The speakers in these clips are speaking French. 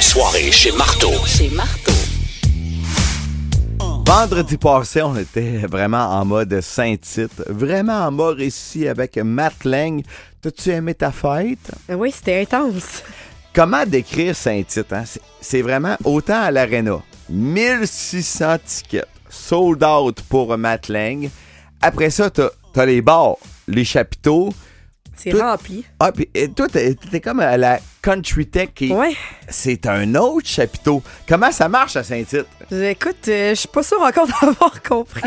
Soirée chez Marteau. Chez Marteau. Vendredi passé, on était vraiment en mode Saint-Tite, vraiment en mode ici avec Matt Lang. T'as-tu aimé ta fête? Ben Oui, c'était intense. Comment décrire Saint-Tite? hein? C'est- C'est vraiment autant à l'Arena. 1600 tickets, sold out pour Matt Lang. Après ça, t'as as les bars, les chapiteaux. C'est Tout- rempli. Ah, puis et toi, t'es t'es comme à la Country Tech. qui- Ouais. C'est un autre chapiteau. Comment ça marche à Saint-Tite? Écoute, euh, je suis pas sûre encore d'avoir compris.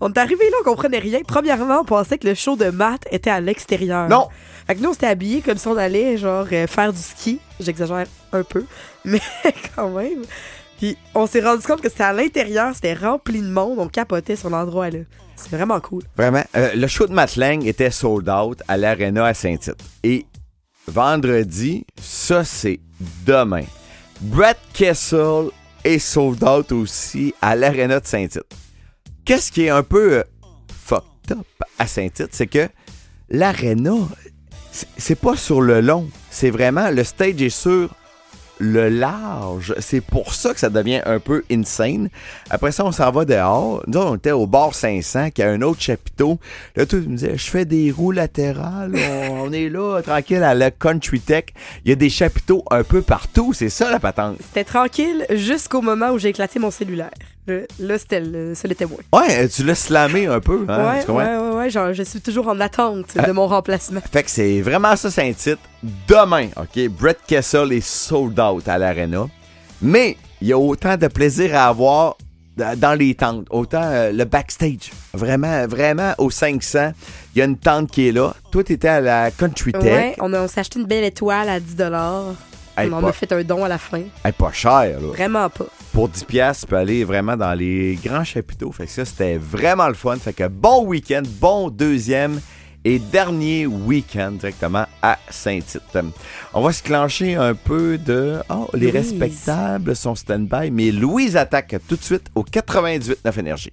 on est arrivé là, on comprenait rien. Premièrement, on pensait que le show de maths était à l'extérieur. Non. Fait que nous, on s'était habillés comme si on allait, genre, euh, faire du ski. J'exagère un peu, mais quand même. Puis on s'est rendu compte que c'était à l'intérieur, c'était rempli de monde, on capotait sur l'endroit là. C'est vraiment cool. Vraiment. Euh, le show de Matt Lang était sold out à l'Arena à Saint-Tite. Et vendredi, ça, c'est demain. Brett Kessel est sold out aussi à l'Arena de Saint-Tite. Qu'est-ce qui est un peu euh, fucked up à Saint-Tite, c'est que l'Arena, c'est pas sur le long. C'est vraiment, le stage est sur le large. C'est pour ça que ça devient un peu insane. Après ça, on s'en va dehors. Nous, on était au bar 500, qui a un autre chapiteau. Là, tout me disait, je fais des roues latérales. On, on est là, tranquille, à la Country Tech. Il y a des chapiteaux un peu partout. C'est ça, la patente. C'était tranquille jusqu'au moment où j'ai éclaté mon cellulaire. Là, c'était le, ça l'était moins. Ouais, tu l'as slamé un peu. Hein, ouais, tu comprends? ouais, ouais, ouais, genre, je suis toujours en attente Ah. de mon remplacement. Fait que c'est vraiment ça, c'est un titre. Demain, OK, Brett Kessel est sold out à l'Arena. Mais il y a autant de plaisir à avoir dans les tentes. Autant euh, le backstage. Vraiment, vraiment, au 500, il y a une tente qui est là. Toi, t'étais à la Country Tech. Ouais, on, s'est acheté une belle étoile à 10 Hey, On en pas, a fait un don à la fin. hey, pas cher, là. Vraiment pas. Pour 10 pièces, tu peux aller vraiment dans les grands chapiteaux. Fait que ça, c'était vraiment le fun. Fait que bon week-end, bon deuxième et dernier week-end directement à Saint-Tite. On va se clencher un peu de... Oh, les Louise. respectables sont stand-by, mais Louise attaque tout de suite au 98 9 énergie.